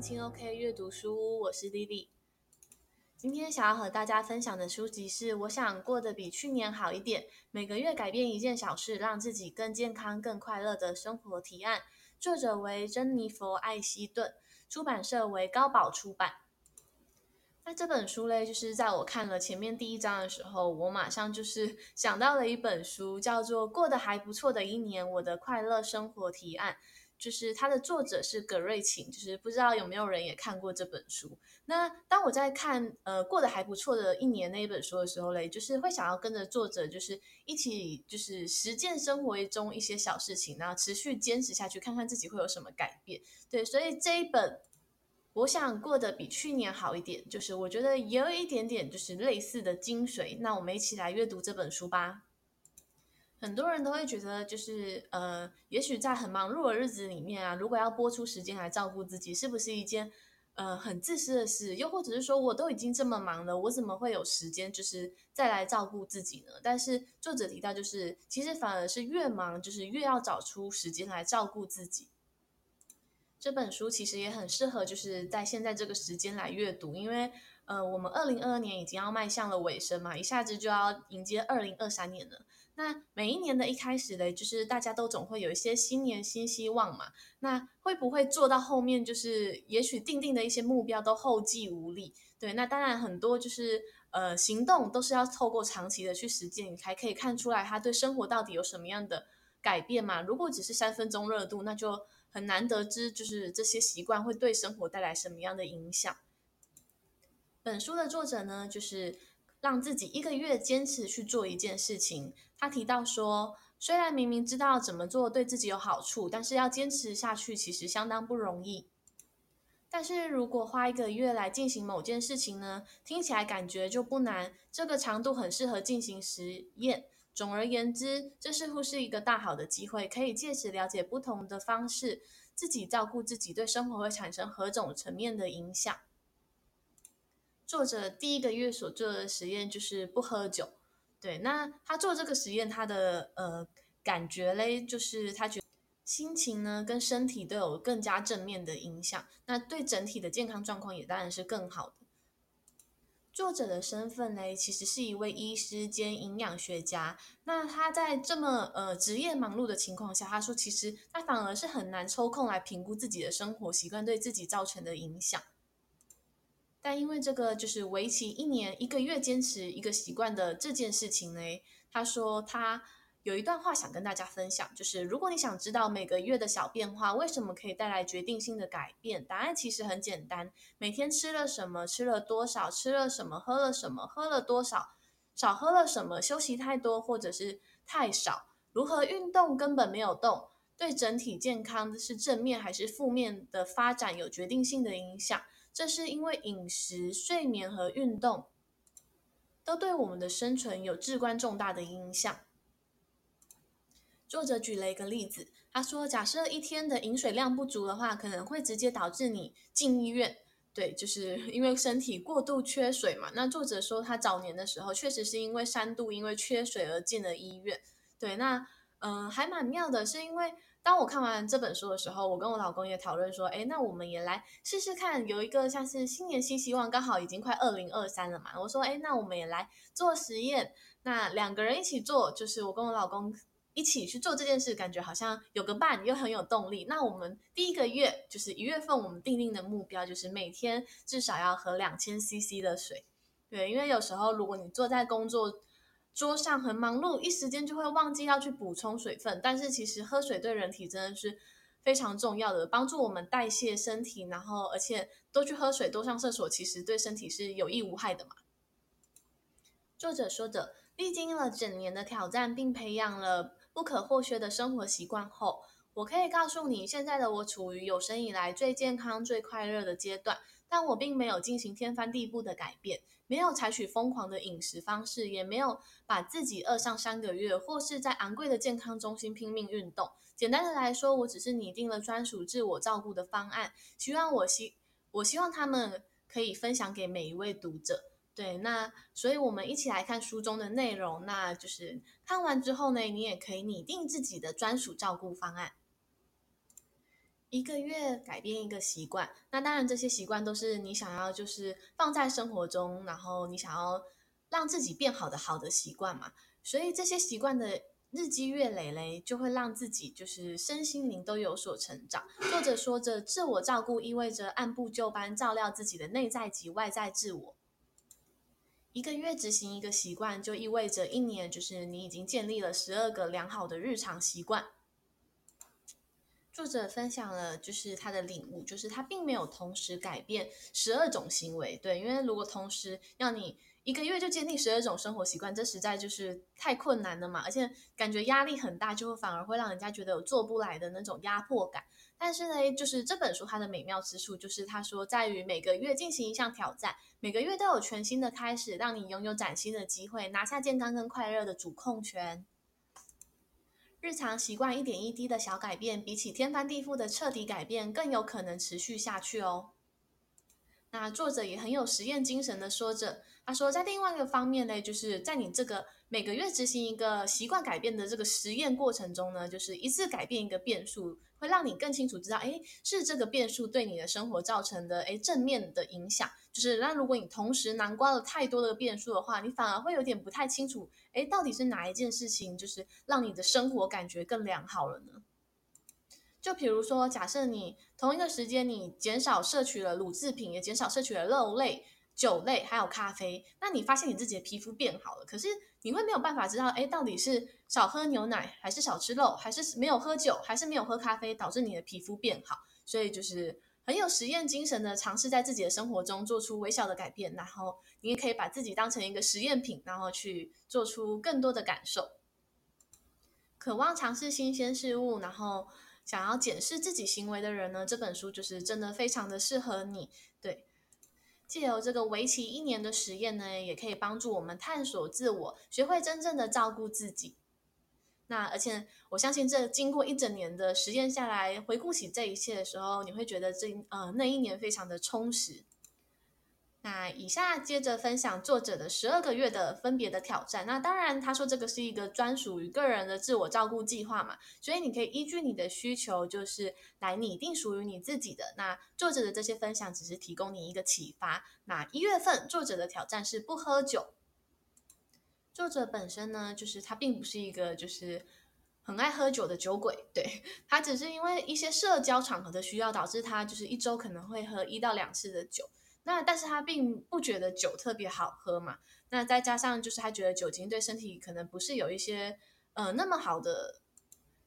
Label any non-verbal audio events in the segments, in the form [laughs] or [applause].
轻 OK 阅读书屋，我是 Lily。今天想要和大家分享的书籍是《我想过得比去年好一点》，每个月改变一件小事，让自己更健康、更快乐的生活提案。作者为珍妮佛·艾希顿，出版社为高宝出版。那这本书嘞，就是在我看了前面第一章的时候，我马上就是想到了一本书，叫做《过得还不错的一年：我的快乐生活提案》。就是它的作者是葛瑞琴，就是不知道有没有人也看过这本书。那当我在看呃过得还不错的一年那一本书的时候嘞，就是会想要跟着作者，就是一起就是实践生活中一些小事情，然后持续坚持下去，看看自己会有什么改变。对，所以这一本我想过得比去年好一点，就是我觉得也有一点点就是类似的精髓。那我们一起来阅读这本书吧。很多人都会觉得，就是呃，也许在很忙碌的日子里面啊，如果要拨出时间来照顾自己，是不是一件呃很自私的事？又或者是说，我都已经这么忙了，我怎么会有时间就是再来照顾自己呢？但是作者提到，就是其实反而是越忙，就是越要找出时间来照顾自己。这本书其实也很适合，就是在现在这个时间来阅读，因为呃，我们二零二二年已经要迈向了尾声嘛，一下子就要迎接二零二三年了。那每一年的一开始嘞，就是大家都总会有一些新年新希望嘛。那会不会做到后面，就是也许定定的一些目标都后继无力？对，那当然很多就是呃行动都是要透过长期的去实践，你才可以看出来他对生活到底有什么样的改变嘛。如果只是三分钟热度，那就很难得知就是这些习惯会对生活带来什么样的影响。本书的作者呢，就是。让自己一个月坚持去做一件事情。他提到说，虽然明明知道怎么做对自己有好处，但是要坚持下去其实相当不容易。但是如果花一个月来进行某件事情呢，听起来感觉就不难。这个长度很适合进行实验。总而言之，这似乎是一个大好的机会，可以借此了解不同的方式，自己照顾自己对生活会产生何种层面的影响。作者第一个月所做的实验就是不喝酒，对，那他做这个实验，他的呃感觉嘞，就是他觉心情呢跟身体都有更加正面的影响，那对整体的健康状况也当然是更好的。作者的身份嘞，其实是一位医师兼营养学家，那他在这么呃职业忙碌的情况下，他说其实他反而是很难抽空来评估自己的生活习惯对自己造成的影响。但因为这个就是为期一年一个月坚持一个习惯的这件事情呢，他说他有一段话想跟大家分享，就是如果你想知道每个月的小变化为什么可以带来决定性的改变，答案其实很简单：每天吃了什么，吃了多少，吃了什么，喝了什么，喝了多少，少喝了什么，休息太多或者是太少，如何运动根本没有动，对整体健康是正面还是负面的发展有决定性的影响。这是因为饮食、睡眠和运动都对我们的生存有至关重大的影响。作者举了一个例子，他说：“假设一天的饮水量不足的话，可能会直接导致你进医院。对，就是 [laughs] 因为身体过度缺水嘛。那作者说，他早年的时候确实是因为三度因为缺水而进了医院。对，那嗯、还蛮妙的，是因为。”当我看完这本书的时候，我跟我老公也讨论说，诶，那我们也来试试看，有一个像是新年新希望，刚好已经快二零二三了嘛。我说，诶，那我们也来做实验，那两个人一起做，就是我跟我老公一起去做这件事，感觉好像有个伴，又很有动力。那我们第一个月就是一月份，我们定定的目标就是每天至少要喝两千 CC 的水。对，因为有时候如果你坐在工作。桌上很忙碌，一时间就会忘记要去补充水分。但是其实喝水对人体真的是非常重要的，帮助我们代谢身体，然后而且多去喝水、多上厕所，其实对身体是有益无害的嘛。作者说着，历经了整年的挑战，并培养了不可或缺的生活习惯后，我可以告诉你，现在的我处于有生以来最健康、最快乐的阶段。但我并没有进行天翻地覆的改变，没有采取疯狂的饮食方式，也没有把自己饿上三个月，或是在昂贵的健康中心拼命运动。简单的来说，我只是拟定了专属自我照顾的方案，希望我希我希望他们可以分享给每一位读者。对，那所以我们一起来看书中的内容，那就是看完之后呢，你也可以拟定自己的专属照顾方案。一个月改变一个习惯，那当然这些习惯都是你想要就是放在生活中，然后你想要让自己变好的好的习惯嘛。所以这些习惯的日积月累嘞，就会让自己就是身心灵都有所成长。作者说着，自我照顾意味着按部就班照料自己的内在及外在自我。一个月执行一个习惯，就意味着一年就是你已经建立了十二个良好的日常习惯。作者分享了就是他的领悟，就是他并没有同时改变十二种行为，对，因为如果同时要你一个月就建立十二种生活习惯，这实在就是太困难了嘛，而且感觉压力很大，就会反而会让人家觉得有做不来的那种压迫感。但是呢，就是这本书它的美妙之处，就是他说在于每个月进行一项挑战，每个月都有全新的开始，让你拥有崭新的机会，拿下健康跟快乐的主控权。日常习惯一点一滴的小改变，比起天翻地覆的彻底改变更有可能持续下去哦。那作者也很有实验精神的说着，他说在另外一个方面呢，就是在你这个每个月执行一个习惯改变的这个实验过程中呢，就是一次改变一个变数。会让你更清楚知道，哎，是这个变数对你的生活造成的，哎，正面的影响。就是那如果你同时囊括了太多的变数的话，你反而会有点不太清楚，哎，到底是哪一件事情，就是让你的生活感觉更良好了呢？就比如说，假设你同一个时间你减少摄取了乳制品，也减少摄取了肉类。酒类还有咖啡，那你发现你自己的皮肤变好了，可是你会没有办法知道，哎，到底是少喝牛奶，还是少吃肉，还是没有喝酒，还是没有喝咖啡，导致你的皮肤变好？所以就是很有实验精神的尝试在自己的生活中做出微小的改变，然后你也可以把自己当成一个实验品，然后去做出更多的感受。渴望尝试新鲜事物，然后想要检视自己行为的人呢，这本书就是真的非常的适合你，借由这个为期一年的实验呢，也可以帮助我们探索自我，学会真正的照顾自己。那而且我相信，这经过一整年的实验下来，回顾起这一切的时候，你会觉得这呃那一年非常的充实。那以下接着分享作者的十二个月的分别的挑战。那当然，他说这个是一个专属于个人的自我照顾计划嘛，所以你可以依据你的需求，就是来拟定属于你自己的。那作者的这些分享只是提供你一个启发。那一月份作者的挑战是不喝酒。作者本身呢，就是他并不是一个就是很爱喝酒的酒鬼，对，他只是因为一些社交场合的需要，导致他就是一周可能会喝一到两次的酒。那但是他并不觉得酒特别好喝嘛，那再加上就是他觉得酒精对身体可能不是有一些呃那么好的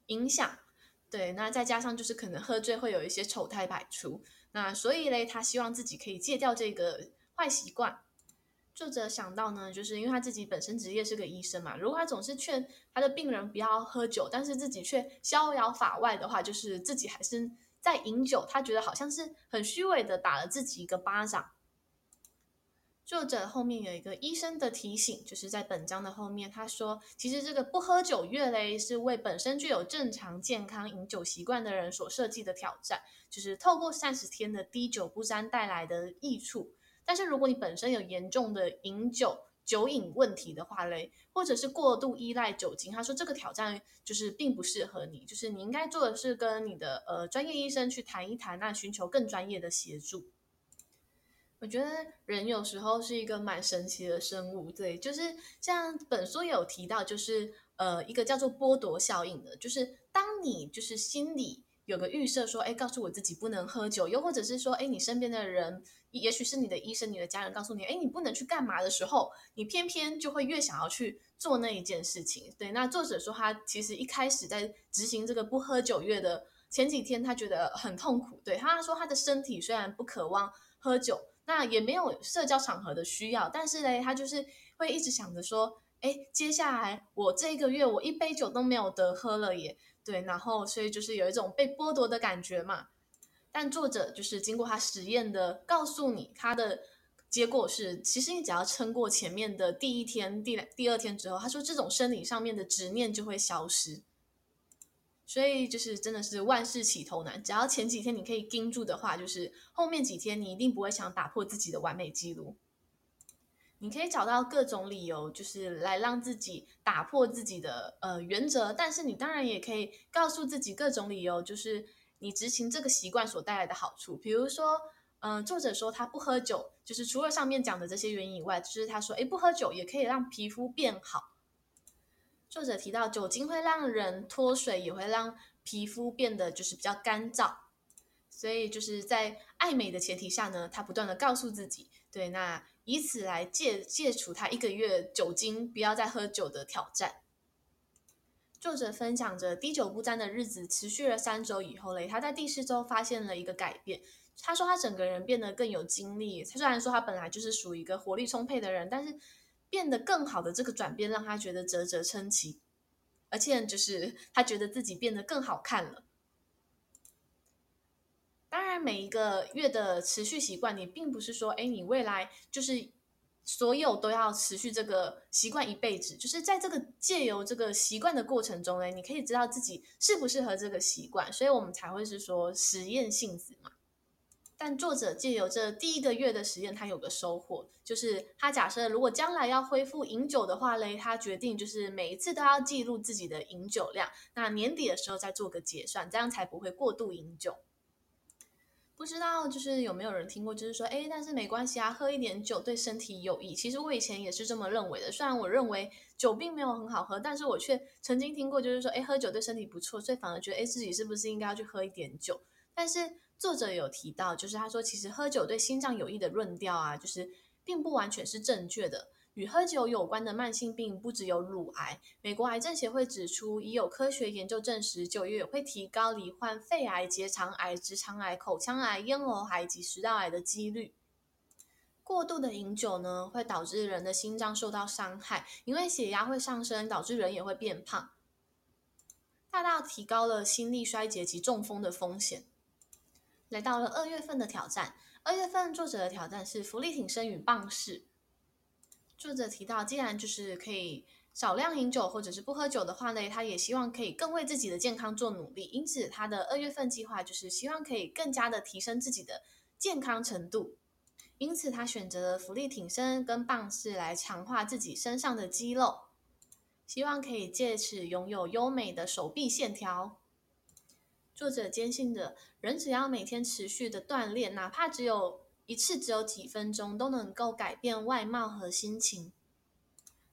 影响，对，那再加上就是可能喝醉会有一些丑态百出，那所以嘞，他希望自己可以戒掉这个坏习惯。作者想到呢，就是因为他自己本身职业是个医生嘛，如果他总是劝他的病人不要喝酒，但是自己却逍遥法外的话，就是自己还是。在饮酒，他觉得好像是很虚伪的打了自己一个巴掌。作者后面有一个医生的提醒，就是在本章的后面，他说，其实这个不喝酒月嘞，是为本身具有正常健康饮酒习惯的人所设计的挑战，就是透过三十天的滴酒不沾带来的益处。但是如果你本身有严重的饮酒，酒瘾问题的话嘞，或者是过度依赖酒精，他说这个挑战就是并不适合你，就是你应该做的是跟你的呃专业医生去谈一谈，那寻求更专业的协助。我觉得人有时候是一个蛮神奇的生物，对，就是像本书有提到，就是呃一个叫做剥夺效应的，就是当你就是心里有个预设说，哎，告诉我自己不能喝酒，又或者是说，哎，你身边的人。也许是你的医生、你的家人告诉你，哎，你不能去干嘛的时候，你偏偏就会越想要去做那一件事情。对，那作者说他其实一开始在执行这个不喝酒月的前几天，他觉得很痛苦。对，他说他的身体虽然不渴望喝酒，那也没有社交场合的需要，但是呢，他就是会一直想着说，哎，接下来我这个月我一杯酒都没有得喝了耶。对，然后所以就是有一种被剥夺的感觉嘛。但作者就是经过他实验的，告诉你他的结果是，其实你只要撑过前面的第一天、第第二天之后，他说这种生理上面的执念就会消失。所以就是真的是万事起头难，只要前几天你可以盯住的话，就是后面几天你一定不会想打破自己的完美记录。你可以找到各种理由，就是来让自己打破自己的呃原则，但是你当然也可以告诉自己各种理由，就是。你执行这个习惯所带来的好处。比如说，嗯、作者说他不喝酒，就是除了上面讲的这些原因以外，就是他说，诶，不喝酒也可以让皮肤变好。作者提到，酒精会让人脱水，也会让皮肤变得就是比较干燥。所以就是在爱美的前提下呢，他不断的告诉自己，对，那以此来戒戒除他一个月酒精不要再喝酒的挑战。作者分享着滴酒不沾的日子持续了三周以后嘞，他在第四周发现了一个改变。他说他整个人变得更有精力。他虽然说他本来就是属于一个活力充沛的人，但是变得更好的这个转变让他觉得啧啧称奇，而且就是他觉得自己变得更好看了。当然，每一个月的持续习惯，你并不是说，哎，你未来就是。所有都要持续这个习惯一辈子，就是在这个借由这个习惯的过程中呢，你可以知道自己适不适合这个习惯，所以我们才会是说实验性质嘛。但作者借由这第一个月的实验，他有个收获，就是他假设如果将来要恢复饮酒的话嘞，他决定就是每一次都要记录自己的饮酒量，那年底的时候再做个结算，这样才不会过度饮酒。不知道就是有没有人听过，就是说，哎，但是没关系啊，喝一点酒对身体有益。其实我以前也是这么认为的，虽然我认为酒并没有很好喝，但是我却曾经听过，就是说，哎，喝酒对身体不错，所以反而觉得，哎，自己是不是应该要去喝一点酒？但是作者有提到，就是他说，其实喝酒对心脏有益的论调啊，就是并不完全是正确的。与喝酒有关的慢性病不只有乳癌，美国癌症协会指出，已有科学研究证实，酒也会提高罹患肺癌、结肠癌、直肠癌、口腔癌、咽喉癌及食道癌的几率。过度的饮酒呢，会导致人的心脏受到伤害，因为血压会上升，导致人也会变胖，大大提高了心力衰竭及中风的风险。来到了二月份的挑战，二月份作者的挑战是伏地挺身与棒式。作者提到，既然就是可以少量饮酒或者是不喝酒的话呢，他也希望可以更为自己的健康做努力。因此，他的二月份计划就是希望可以更加的提升自己的健康程度。因此，他选择了伏力挺身跟棒式来强化自己身上的肌肉，希望可以借此拥有优美的手臂线条。作者坚信着，人只要每天持续的锻炼，哪怕只有一次只有几分钟都能够改变外貌和心情。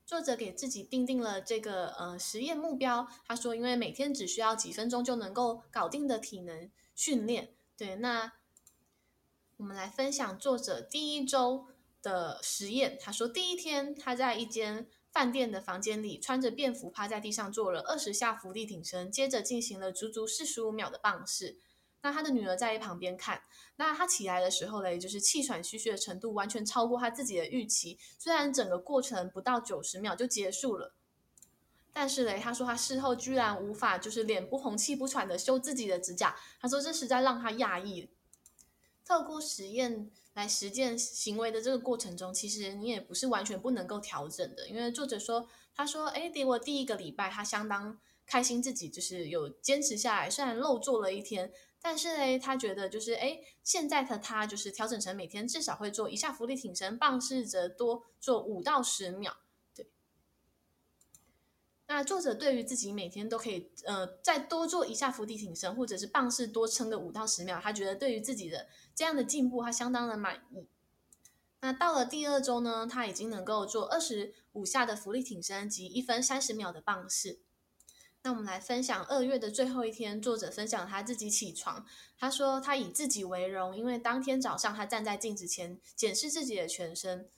作者给自己定定了这个呃实验目标。他说，因为每天只需要几分钟就能够搞定的体能训练。对，那我们来分享作者第一周的实验。他说，第一天他在一间饭店的房间里穿着便服趴在地上做了二十下伏地挺身，接着进行了足足四十五秒的棒式。那他的女儿在一旁边看，那他起来的时候嘞，就是气喘吁吁的程度完全超过他自己的预期。虽然整个过程不到九十秒就结束了，但是嘞，他说他事后居然无法就是脸不红气不喘的修自己的指甲。他说这实在让他讶异。透过实验来实践行为的这个过程中，其实你也不是完全不能够调整的，因为作者说，他说，哎，给我第一个礼拜，他相当开心自己就是有坚持下来，虽然漏做了一天。但是呢，他觉得就是哎，现在的他就是调整成每天至少会做一下伏地挺身，棒式则多做五到十秒。对。那作者对于自己每天都可以呃再多做一下伏地挺身，或者是棒式多撑个五到十秒，他觉得对于自己的这样的进步，他相当的满意。那到了第二周呢，他已经能够做二十五下的伏地挺身及一分三十秒的棒式。那我们来分享二月的最后一天，作者分享他自己起床。他说他以自己为荣，因为当天早上他站在镜子前检视自己的全身，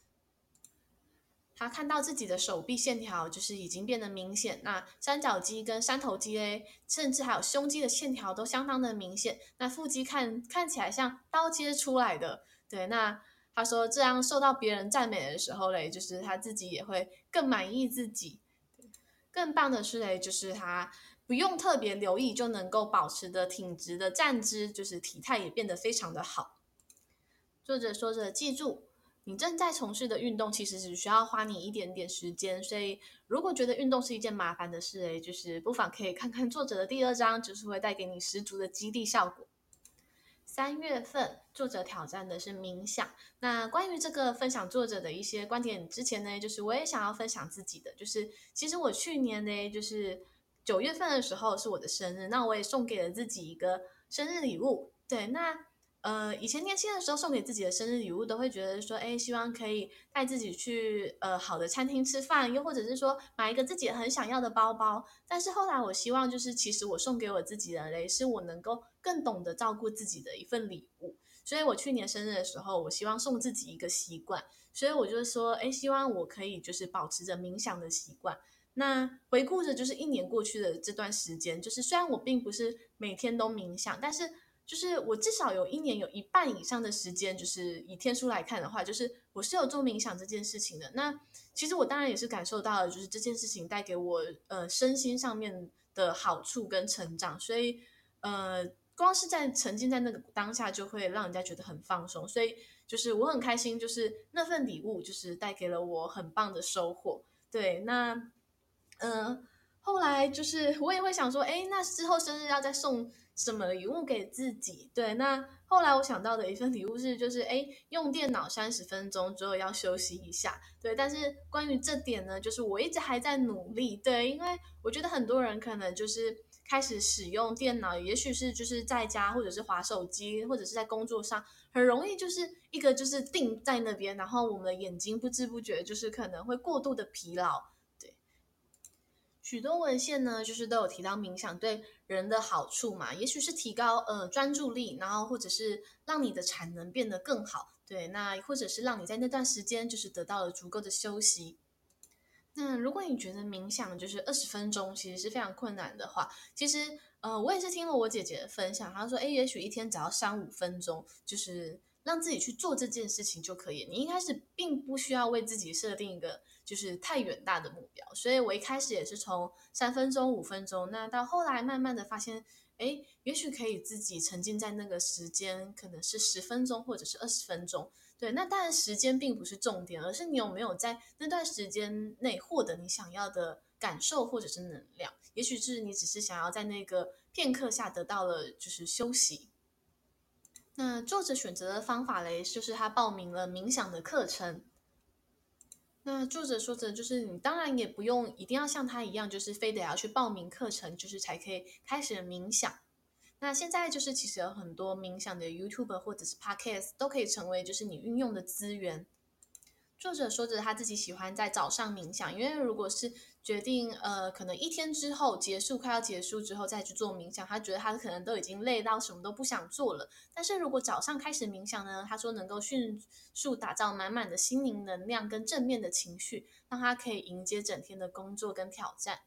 他看到自己的手臂线条就是已经变得明显。那三角肌跟三头肌诶，甚至还有胸肌的线条都相当的明显。那腹肌看看起来像刀切出来的。对，那他说这样受到别人赞美的时候嘞，就是他自己也会更满意自己。更棒的是嘞，就是他不用特别留意就能够保持的挺直的站姿，就是体态也变得非常的好。作者说着，记住，你正在从事的运动其实只需要花你一点点时间，所以如果觉得运动是一件麻烦的事，哎，就是不妨可以看看作者的第二章，就是会带给你十足的激励效果。三月份，作者挑战的是冥想。那关于这个分享作者的一些观点之前呢，就是我也想要分享自己的，就是其实我去年呢，就是九月份的时候是我的生日，那我也送给了自己一个生日礼物。对，那。呃，以前年轻的时候送给自己的生日礼物，都会觉得说，哎，希望可以带自己去呃好的餐厅吃饭，又或者是说买一个自己很想要的包包。但是后来，我希望就是，其实我送给我自己的嘞，是我能够更懂得照顾自己的一份礼物。所以我去年生日的时候，我希望送自己一个习惯，所以我就说，哎，希望我可以就是保持着冥想的习惯。那回顾着就是一年过去的这段时间，就是虽然我并不是每天都冥想，但是。就是我至少有一年有一半以上的时间，就是以天书来看的话，就是我是有做冥想这件事情的。那其实我当然也是感受到了，就是这件事情带给我呃身心上面的好处跟成长。所以呃，光是在沉浸在那个当下，就会让人家觉得很放松。所以就是我很开心，就是那份礼物就是带给了我很棒的收获。对，那嗯、后来就是我也会想说，哎，那之后生日要再送。什么礼物给自己？对，那后来我想到的一份礼物是，就是哎，用电脑三十分钟之后要休息一下。对，但是关于这点呢，就是我一直还在努力。对，因为我觉得很多人可能就是开始使用电脑，也许是就是在家或者是滑手机，或者是在工作上，很容易就是一个就是定在那边，然后我们的眼睛不知不觉就是可能会过度的疲劳。许多文献呢，就是都有提到冥想对人的好处嘛，也许是提高呃专注力，然后或者是让你的产能变得更好，对，那或者是让你在那段时间就是得到了足够的休息。那如果你觉得冥想就是二十分钟其实是非常困难的话，其实呃我也是听了我姐姐的分享，她说，诶，也许一天只要三五分钟，就是。让自己去做这件事情就可以。你一开始并不需要为自己设定一个就是太远大的目标，所以我一开始也是从三分钟、五分钟，那到后来慢慢的发现，诶，也许可以自己沉浸在那个时间，可能是十分钟或者是二十分钟。对，那当然时间并不是重点，而是你有没有在那段时间内获得你想要的感受或者是能量。也许是你只是想要在那个片刻下得到了就是休息。那作者选择的方法嘞，就是他报名了冥想的课程。那作者说着，就是你当然也不用一定要像他一样，就是非得要去报名课程，就是才可以开始冥想。那现在就是其实有很多冥想的 YouTube 或者是 Podcast 都可以成为就是你运用的资源。作者说着他自己喜欢在早上冥想，因为如果是决定呃可能一天之后结束快要结束之后再去做冥想，他觉得他可能都已经累到什么都不想做了。但是如果早上开始冥想呢，他说能够迅速打造满满的心灵能量跟正面的情绪，让他可以迎接整天的工作跟挑战。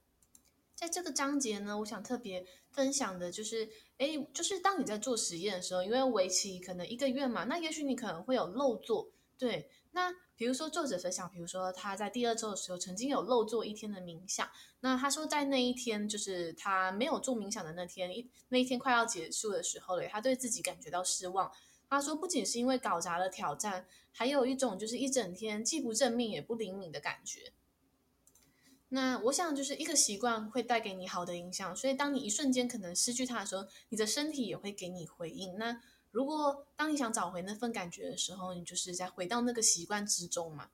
在这个章节呢，我想特别分享的就是，诶，就是当你在做实验的时候，因为为期可能一个月嘛，那也许你可能会有漏做，对。那比如说作者分享，比如说他在第二周的时候曾经有漏做一天的冥想。那他说在那一天，就是他没有做冥想的那天，一那一天快要结束的时候嘞，他对自己感觉到失望。他说不仅是因为搞砸了挑战，还有一种就是一整天既不正面也不灵敏的感觉。那我想就是一个习惯会带给你好的影响，所以当你一瞬间可能失去它的时候，你的身体也会给你回应。那如果当你想找回那份感觉的时候，你就是再回到那个习惯之中嘛。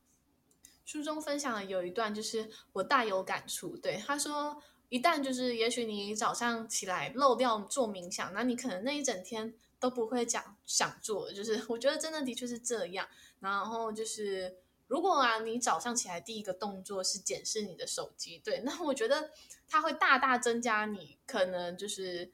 书中分享的有一段就是我大有感触，对，他说，一旦就是也许你早上起来漏掉做冥想，那你可能那一整天都不会讲想做，就是我觉得真的的确是这样。然后就是如果啊，你早上起来第一个动作是检视你的手机，对，那我觉得它会大大增加你可能就是。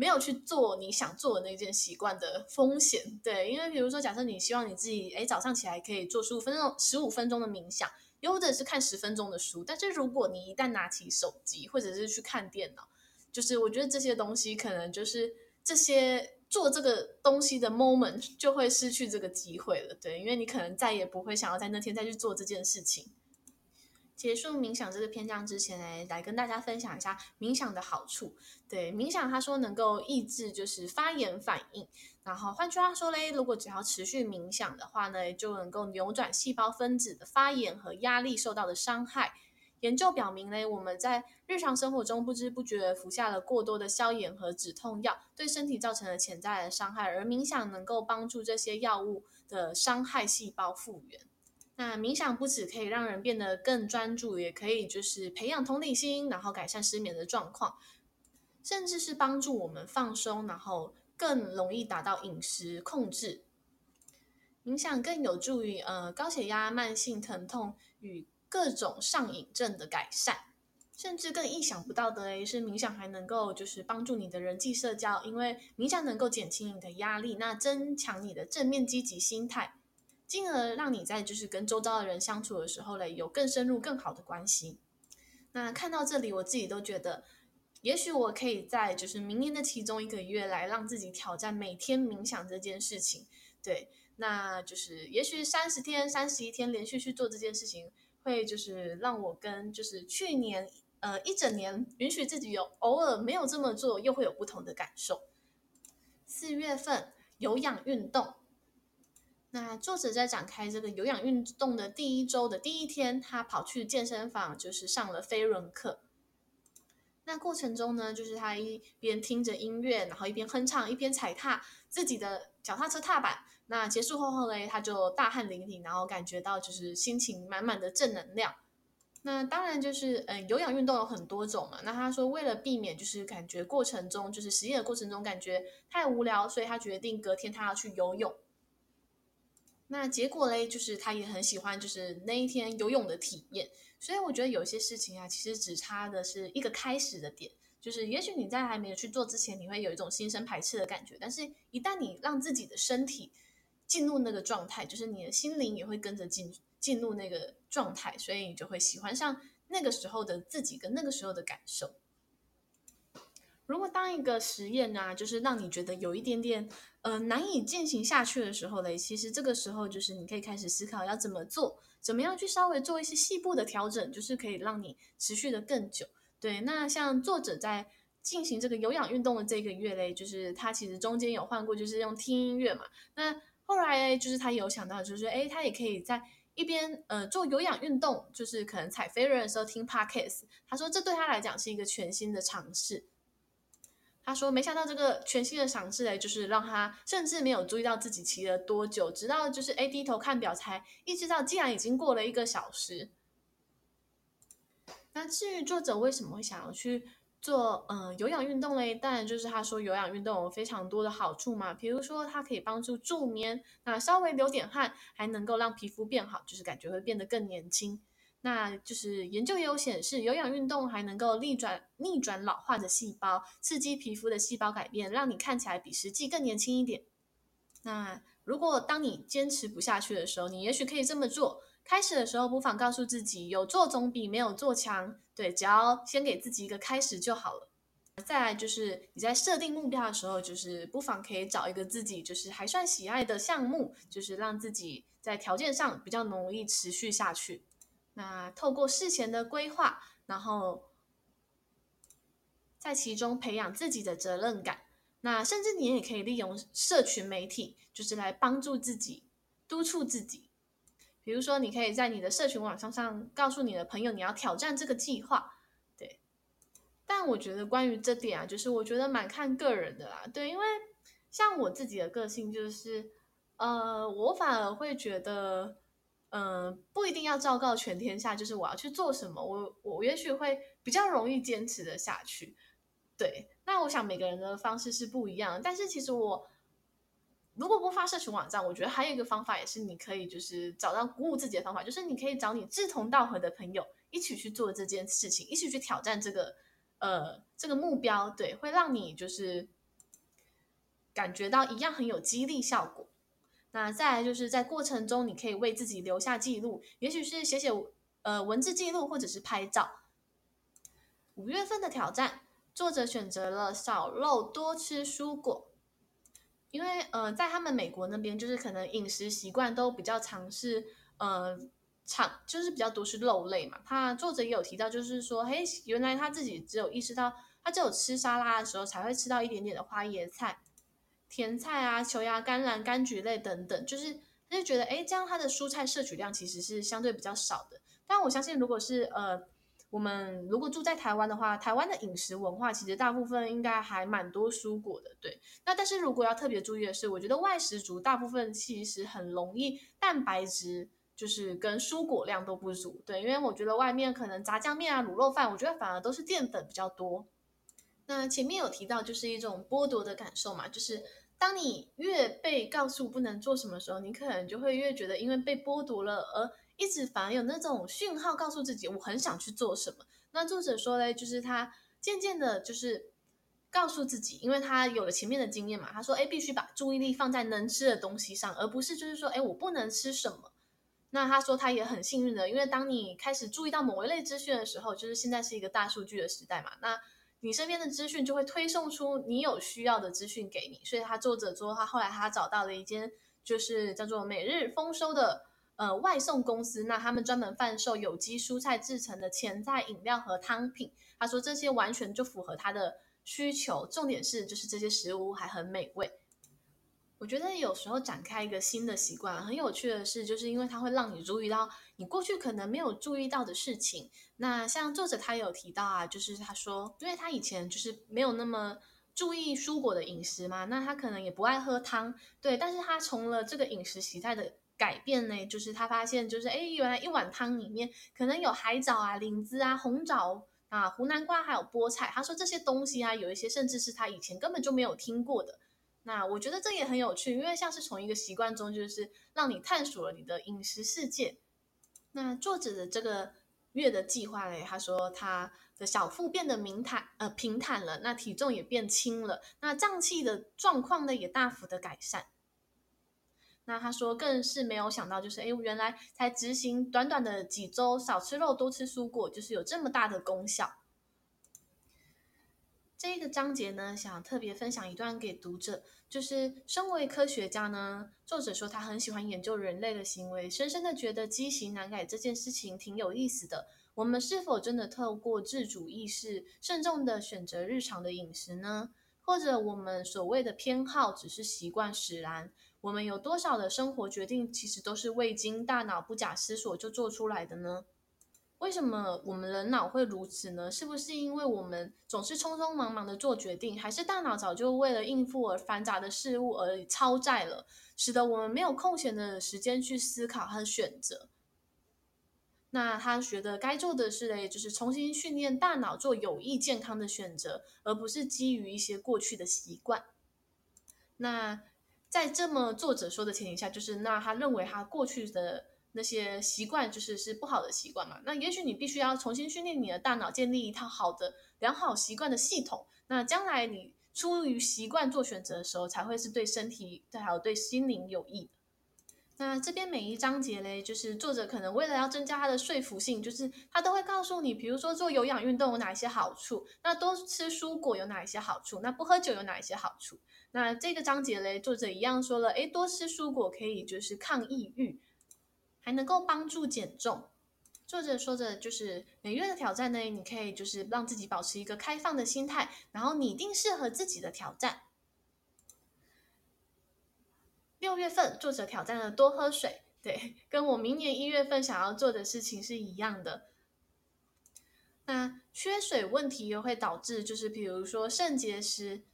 没有去做你想做的那件习惯的风险，对，因为比如说，假设你希望你自己，诶，早上起来可以做十五分钟、十五分钟的冥想，又或者是看十分钟的书，但是如果你一旦拿起手机或者是去看电脑，就是我觉得这些东西可能就是这些做这个东西的 moment 就会失去这个机会了，对，因为你可能再也不会想要在那天再去做这件事情。结束冥想这个篇章之前呢，来跟大家分享一下冥想的好处。对，冥想他说能够抑制就是发炎反应，然后换句话说嘞，如果只要持续冥想的话呢，就能够扭转细胞分子的发炎和压力受到的伤害。研究表明嘞，我们在日常生活中不知不觉服下了过多的消炎和止痛药，对身体造成了潜在的伤害，而冥想能够帮助这些药物的伤害细胞复原。那冥想不只可以让人变得更专注，也可以就是培养同理心，然后改善失眠的状况，甚至是帮助我们放松，然后更容易达到饮食控制。冥想更有助于呃高血压、慢性疼痛与各种上瘾症的改善。甚至更意想不到的诶，是冥想还能够就是帮助你的人际社交，因为冥想能够减轻你的压力，那增强你的正面积极心态，进而让你在就是跟周遭的人相处的时候嘞，有更深入、更好的关系。那看到这里，我自己都觉得，也许我可以在就是明年的其中一个月来让自己挑战每天冥想这件事情。对，那就是也许三十天、三十一天连续去做这件事情，会就是让我跟就是去年。呃，一整年允许自己有偶尔没有这么做，又会有不同的感受。四月份有氧运动，那作者在展开这个有氧运动的第一周的第一天，他跑去健身房，就是上了飞轮课。那过程中呢，就是他一边听着音乐，然后一边哼唱，一边踩踏自己的脚踏车踏板。那结束后后嘞，他就大汗淋漓，然后感觉到就是心情满满的正能量。那当然就是，嗯，有氧运动有很多种嘛。那他说，为了避免就是感觉过程中就是实验的过程中感觉太无聊，所以他决定隔天他要去游泳。那结果嘞，就是他也很喜欢就是那一天游泳的体验。所以我觉得有些事情啊，其实只差的是一个开始的点。就是也许你在还没有去做之前，你会有一种心生排斥的感觉，但是一旦你让自己的身体进入那个状态，就是你的心灵也会跟着进。进入那个状态，所以你就会喜欢上那个时候的自己跟那个时候的感受。如果当一个实验啊，就是让你觉得有一点点呃难以进行下去的时候嘞，其实这个时候就是你可以开始思考要怎么做，怎么样去稍微做一些细部的调整，就是可以让你持续的更久。对，那像作者在进行这个有氧运动的这个月嘞，就是他其实中间有换过，就是用听音乐嘛。那后来就是他有想到，就是诶，他也可以在。一边呃做有氧运动，就是可能踩飞轮的时候听 Podcast。他说这对他来讲是一个全新的尝试。他说没想到这个全新的尝试嘞，就是让他甚至没有注意到自己骑了多久，直到就是哎低头看表才意识到，竟然已经过了一个小时。那至于作者为什么会想要去？做嗯、有氧运动嘞，当然就是他说有氧运动有非常多的好处嘛，比如说它可以帮助助眠，那稍微流点汗还能够让皮肤变好，就是感觉会变得更年轻。那就是研究也有显示，有氧运动还能够逆转逆转老化的细胞，刺激皮肤的细胞改变，让你看起来比实际更年轻一点。那如果当你坚持不下去的时候，你也许可以这么做。开始的时候，不妨告诉自己，有做总比没有做强。对，只要先给自己一个开始就好了。再来就是你在设定目标的时候，就是不妨可以找一个自己就是还算喜爱的项目，就是让自己在条件上比较容易持续下去。那透过事前的规划，然后在其中培养自己的责任感。那甚至你也可以利用社群媒体，就是来帮助自己，督促自己。比如说，你可以在你的社群网站上告诉你的朋友你要挑战这个计划，对。但我觉得关于这点啊，就是我觉得蛮看个人的啦，对，因为像我自己的个性就是，呃，我反而会觉得，嗯、不一定要昭告全天下，就是我要去做什么，我我也许会比较容易坚持的下去，对。那我想每个人的方式是不一样，但是其实我。如果不发社群网站，我觉得还有一个方法也是你可以就是找到鼓舞自己的方法，就是你可以找你志同道合的朋友一起去做这件事情，一起去挑战这个呃这个目标，对，会让你就是感觉到一样很有激励效果。那再来就是在过程中，你可以为自己留下记录，也许是写写呃文字记录，或者是拍照。五月份的挑战，作者选择了少肉多吃蔬果。因为呃，在他们美国那边，就是可能饮食习惯都比较尝试呃，尝就是比较多是肉类嘛。他作者也有提到，就是说，嘿，原来他自己只有意识到，他只有吃沙拉的时候才会吃到一点点的花椰菜、甜菜啊、球芽、甘蓝、柑橘类等等，就是他就觉得，哎，这样他的蔬菜摄取量其实是相对比较少的。但我相信，如果是呃。我们如果住在台湾的话，台湾的饮食文化其实大部分应该还蛮多蔬果的，对。那但是如果要特别注意的是，我觉得外食族大部分其实很容易蛋白质就是跟蔬果量都不足，对。因为我觉得外面可能炸酱面啊、卤肉饭，我觉得反而都是淀粉比较多。那前面有提到，就是一种剥夺的感受嘛，就是当你越被告诉不能做什么时候，你可能就会越觉得，因为被剥夺了，而一直反而有那种讯号告诉自己，我很想去做什么。那作者说嘞，就是他渐渐的，就是告诉自己，因为他有了前面的经验嘛，他说，哎，必须把注意力放在能吃的东西上，而不是就是说，哎，我不能吃什么。那他说他也很幸运的，因为当你开始注意到某一类资讯的时候，就是现在是一个大数据的时代嘛，那你身边的资讯就会推送出你有需要的资讯给你。所以他作者说，他后来他找到了一间就是叫做每日丰收的呃外送公司，那他们专门贩售有机蔬菜制成的前菜饮料和汤品。他说这些完全就符合他的需求，重点是就是这些食物还很美味。我觉得有时候展开一个新的习惯，很有趣的是，就是因为它会让你注意到你过去可能没有注意到的事情。那像作者他有提到啊，就是他说，因为他以前就是没有那么注意蔬果的饮食嘛，那他可能也不爱喝汤，对。但是他从了这个饮食习态的改变呢，就是他发现，就是哎，原来一碗汤里面可能有海藻啊、莲子啊、红枣啊、胡南瓜，还有菠菜。他说这些东西啊，有一些甚至是他以前根本就没有听过的。那我觉得这也很有趣，因为像是从一个习惯中，就是让你探索了你的饮食世界。那作者的这个月的计划嘞，他说他的小腹变得平坦，呃，平坦了，那体重也变轻了，那胀气的状况呢也大幅的改善。那他说更是没有想到，就是哎，原来才执行短短的几周，少吃肉多吃蔬果，就是有这么大的功效。这个章节呢，想特别分享一段给读者，就是身为科学家呢，作者说他很喜欢研究人类的行为，深深的觉得畸形难改这件事情挺有意思的。我们是否真的透过自主意识，慎重的选择日常的饮食呢？或者我们所谓的偏好只是习惯使然？我们有多少的生活决定，其实都是未经大脑不假思索就做出来的呢？为什么我们人脑会如此呢？是不是因为我们总是匆匆忙忙的做决定，还是大脑早就为了应付而繁杂的事物而超载了，使得我们没有空闲的时间去思考和选择？那他觉得该做的是嘞，就是重新训练大脑做有益健康的选择，而不是基于一些过去的习惯。那在这么作者说的前提下，就是那他认为他过去的。那些习惯就是是不好的习惯嘛？那也许你必须要重新训练你的大脑，建立一套好的良好习惯的系统。那将来你出于习惯做选择的时候，才会是对身体还有对心灵有益的。那这边每一章节嘞，就是作者可能为了要增加他的说服性，就是他都会告诉你，比如说做有氧运动有哪一些好处，那多吃蔬果有哪一些好处，那不喝酒有哪一些好处。那这个章节嘞，作者一样说了，诶，多吃蔬果可以就是抗抑郁。还能够帮助减重。作者说着就是每月的挑战呢，你可以就是让自己保持一个开放的心态，然后拟定适合自己的挑战。六月份，作者挑战了多喝水，对，跟我明年一月份想要做的事情是一样的。那缺水问题又会导致，就是比如说肾结石。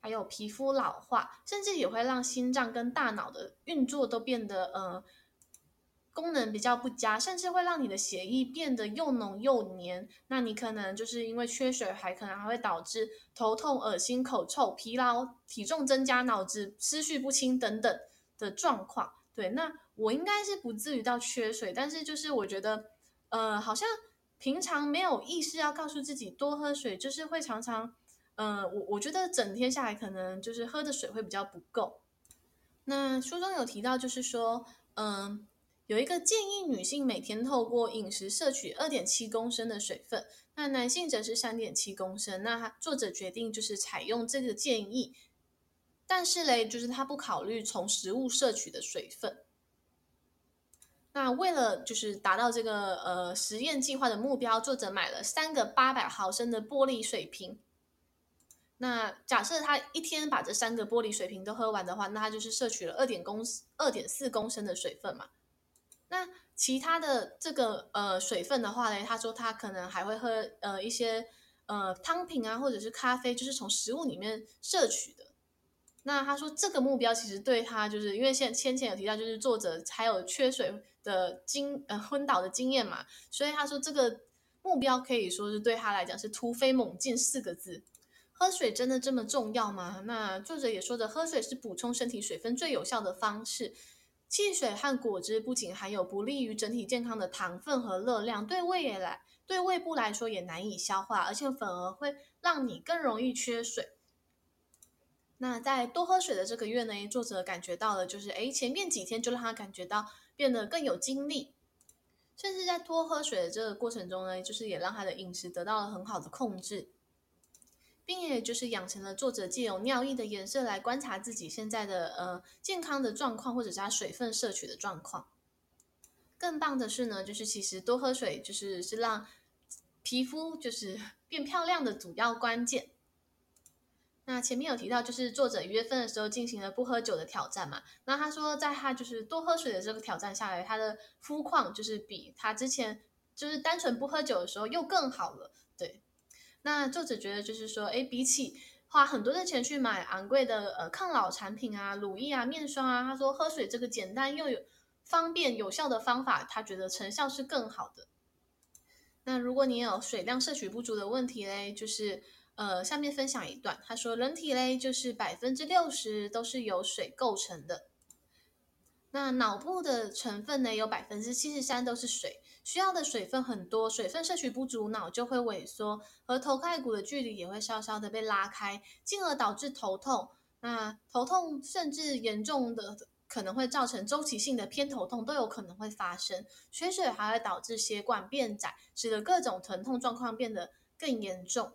还有皮肤老化，甚至也会让心脏跟大脑的运作都变得呃功能比较不佳，甚至会让你的血液变得又浓又黏。那你可能就是因为缺水，还可能还会导致头痛、恶心、口臭、疲劳、体重增加、脑子思绪不清等等的状况。对，那我应该是不至于到缺水，但是就是我觉得呃好像平常没有意识要告诉自己多喝水，就是会常常。嗯，我我觉得整天下来可能就是喝的水会比较不够。那书中有提到，就是说，嗯，有一个建议女性每天透过饮食摄取二点七公升的水分，那男性则是三点七公升。那作者决定就是采用这个建议，但是嘞，就是他不考虑从食物摄取的水分。那为了就是达到这个呃实验计划的目标，作者买了三个八百毫升的玻璃水瓶。那假设他一天把这三个玻璃水瓶都喝完的话，那他就是摄取了二点公二点四公升的水分嘛。那其他的这个呃水分的话呢，他说他可能还会喝呃一些呃汤品啊，或者是咖啡，就是从食物里面摄取的。那他说这个目标其实对他就是因为现先前有提到，就是作者还有缺水的经呃昏倒的经验嘛，所以他说这个目标可以说是对他来讲是突飞猛进四个字。喝水真的这么重要吗？那作者也说的，喝水是补充身体水分最有效的方式。汽水和果汁不仅含有不利于整体健康的糖分和热量，对胃也来对胃部来说也难以消化，而且反而会让你更容易缺水。那在多喝水的这个月呢，作者感觉到了，就是诶，前面几天就让他感觉到变得更有精力，甚至在多喝水的这个过程中呢，就是也让他的饮食得到了很好的控制。并也就是养成了作者借由尿液的颜色来观察自己现在的呃健康的状况，或者是他水分摄取的状况。更棒的是呢，就是其实多喝水就是是让皮肤就是 [laughs] 变漂亮的主要关键。那前面有提到，就是作者一月份的时候进行了不喝酒的挑战嘛。那他说，在他就是多喝水的这个挑战下来，他的肤况就是比他之前就是单纯不喝酒的时候又更好了。对。那作者觉得就是说，诶，比起花很多的钱去买昂贵的呃抗老产品啊、乳液啊、面霜啊，他说喝水这个简单又有方便有效的方法，他觉得成效是更好的。那如果你有水量摄取不足的问题嘞，就是呃下面分享一段，他说人体嘞就是百分之六十都是由水构成的。那脑部的成分呢，有百分之七十三都是水，需要的水分很多，水分摄取不足，脑就会萎缩，和头盖骨的距离也会稍稍的被拉开，进而导致头痛。那头痛甚至严重的可能会造成周期性的偏头痛，都有可能会发生。缺水还会导致血管变窄，使得各种疼痛状况变得更严重。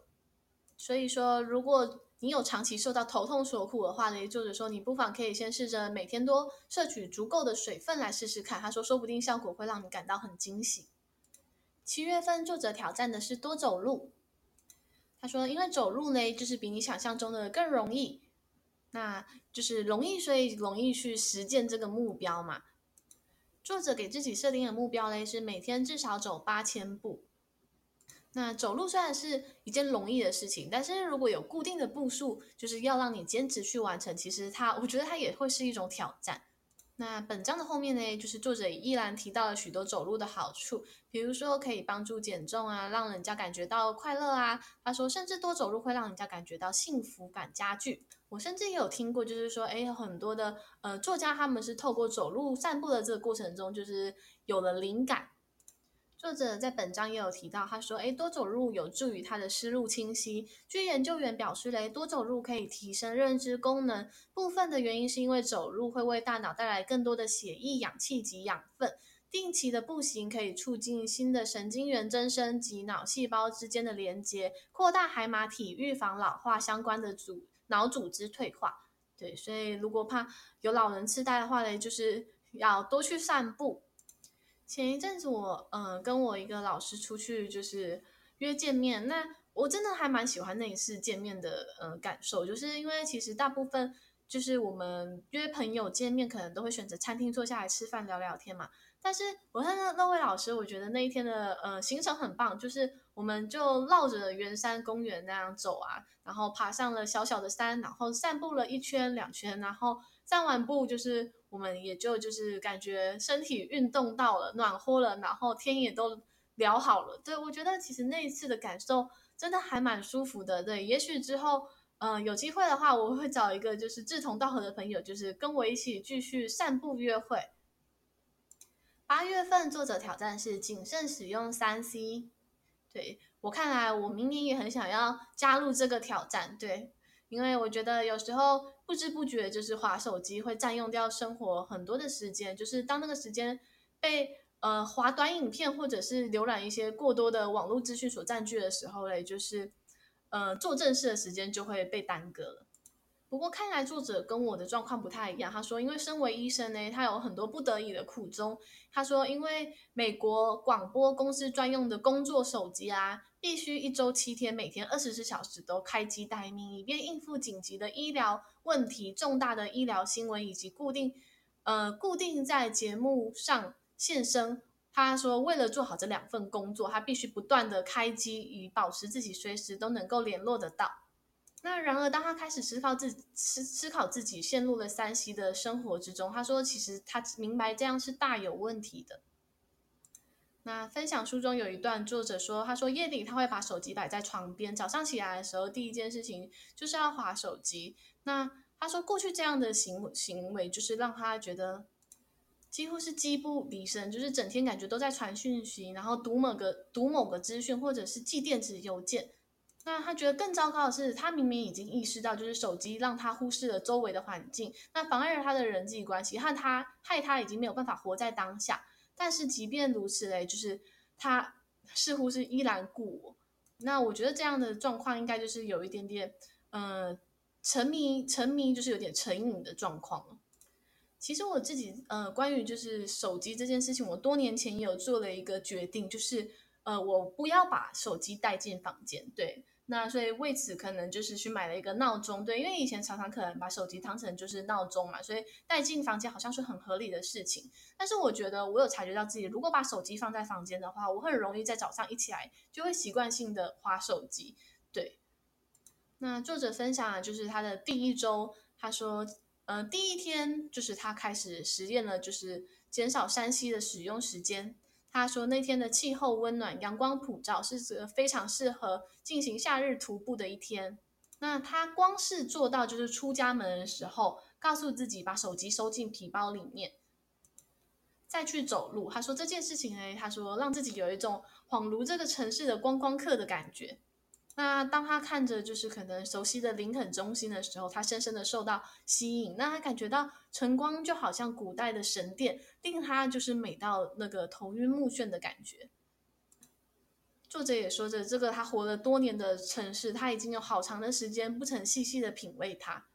所以说，如果你有长期受到头痛所苦的话呢，作者说你不妨可以先试着每天多摄取足够的水分来试试看。他说，说不定效果会让你感到很惊喜。七月份作者挑战的是多走路。他说，因为走路呢，就是比你想象中的更容易，那就是容易，所以容易去实践这个目标嘛。作者给自己设定的目标呢，是每天至少走八千步。那走路虽然是一件容易的事情，但是如果有固定的步数，就是要让你坚持去完成，其实它，我觉得它也会是一种挑战。那本章的后面呢，就是作者依然提到了许多走路的好处，比如说可以帮助减重啊，让人家感觉到快乐啊。他说，甚至多走路会让人家感觉到幸福感加剧。我甚至也有听过，就是说，哎，很多的呃作家他们是透过走路散步的这个过程中，就是有了灵感。作者在本章也有提到，他说：“诶，多走路有助于他的思路清晰。据研究员表示，嘞，多走路可以提升认知功能。部分的原因是因为走路会为大脑带来更多的血液、氧气及养分。定期的步行可以促进新的神经元增生及脑细胞之间的连接，扩大海马体，预防老化相关的组脑组织退化。对，所以如果怕有老人痴呆的话嘞，就是要多去散步。”前一阵子我嗯、呃、跟我一个老师出去就是约见面，那我真的还蛮喜欢那一次见面的呃感受，就是因为其实大部分就是我们约朋友见面可能都会选择餐厅坐下来吃饭聊聊天嘛，但是我看那那位老师，我觉得那一天的呃行程很棒，就是我们就绕着圆山公园那样走啊，然后爬上了小小的山，然后散步了一圈两圈，然后散完步就是。我们也就就是感觉身体运动到了，暖和了，然后天也都聊好了。对，我觉得其实那一次的感受真的还蛮舒服的。对，也许之后，嗯、有机会的话，我会找一个就是志同道合的朋友，就是跟我一起继续散步约会。八月份作者挑战是谨慎使用三 C。对，我看来，我明年也很想要加入这个挑战。对。因为我觉得有时候不知不觉就是滑手机会占用掉生活很多的时间，就是当那个时间被呃滑短影片或者是浏览一些过多的网络资讯所占据的时候嘞，就是呃做正事的时间就会被耽搁了。不过看来作者跟我的状况不太一样。他说，因为身为医生呢，他有很多不得已的苦衷。他说，因为美国广播公司专用的工作手机啊，必须一周七天，每天二十四小时都开机待命，以便应付紧急的医疗问题、重大的医疗新闻以及固定呃固定在节目上现身。他说，为了做好这两份工作，他必须不断的开机，以保持自己随时都能够联络得到。那然而，当他开始思考自思思考自己陷入了三 C 的生活之中，他说：“其实他明白这样是大有问题的。”那分享书中有一段，作者说，他说夜里他会把手机摆在床边，早上起来的时候第一件事情就是要滑手机。那他说过去这样的行行为，就是让他觉得几乎是机不离身，就是整天感觉都在传讯息，然后读某个读某个资讯，或者是寄电子邮件。那他觉得更糟糕的是，他明明已经意识到，就是手机让他忽视了周围的环境，那妨碍了他的人际关系，和他害他已经没有办法活在当下。但是即便如此嘞，就是他似乎是依然故我。那我觉得这样的状况应该就是有一点点，呃，沉迷，沉迷就是有点成瘾的状况。其实我自己，呃，关于就是手机这件事情，我多年前也有做了一个决定，就是呃，我不要把手机带进房间，对。那所以为此可能就是去买了一个闹钟，对，因为以前常常可能把手机当成就是闹钟嘛，所以带进房间好像是很合理的事情。但是我觉得我有察觉到自己，如果把手机放在房间的话，我很容易在早上一起来就会习惯性的滑手机。对，那作者分享就是他的第一周，他说，呃，第一天就是他开始实验了，就是减少 3C 的使用时间。他说那天的气候温暖，阳光普照，是个非常适合进行夏日徒步的一天。那他光是做到就是出家门的时候，告诉自己把手机收进皮包里面，再去走路。他说这件事情呢，他说让自己有一种恍如这个城市的观光客的感觉。那当他看着就是可能熟悉的林肯中心的时候，他深深的受到吸引。那他感觉到晨光就好像古代的神殿，令他就是美到那个头晕目眩的感觉。作者也说着，这个他活了多年的城市，他已经有好长的时间不曾细细的品味它。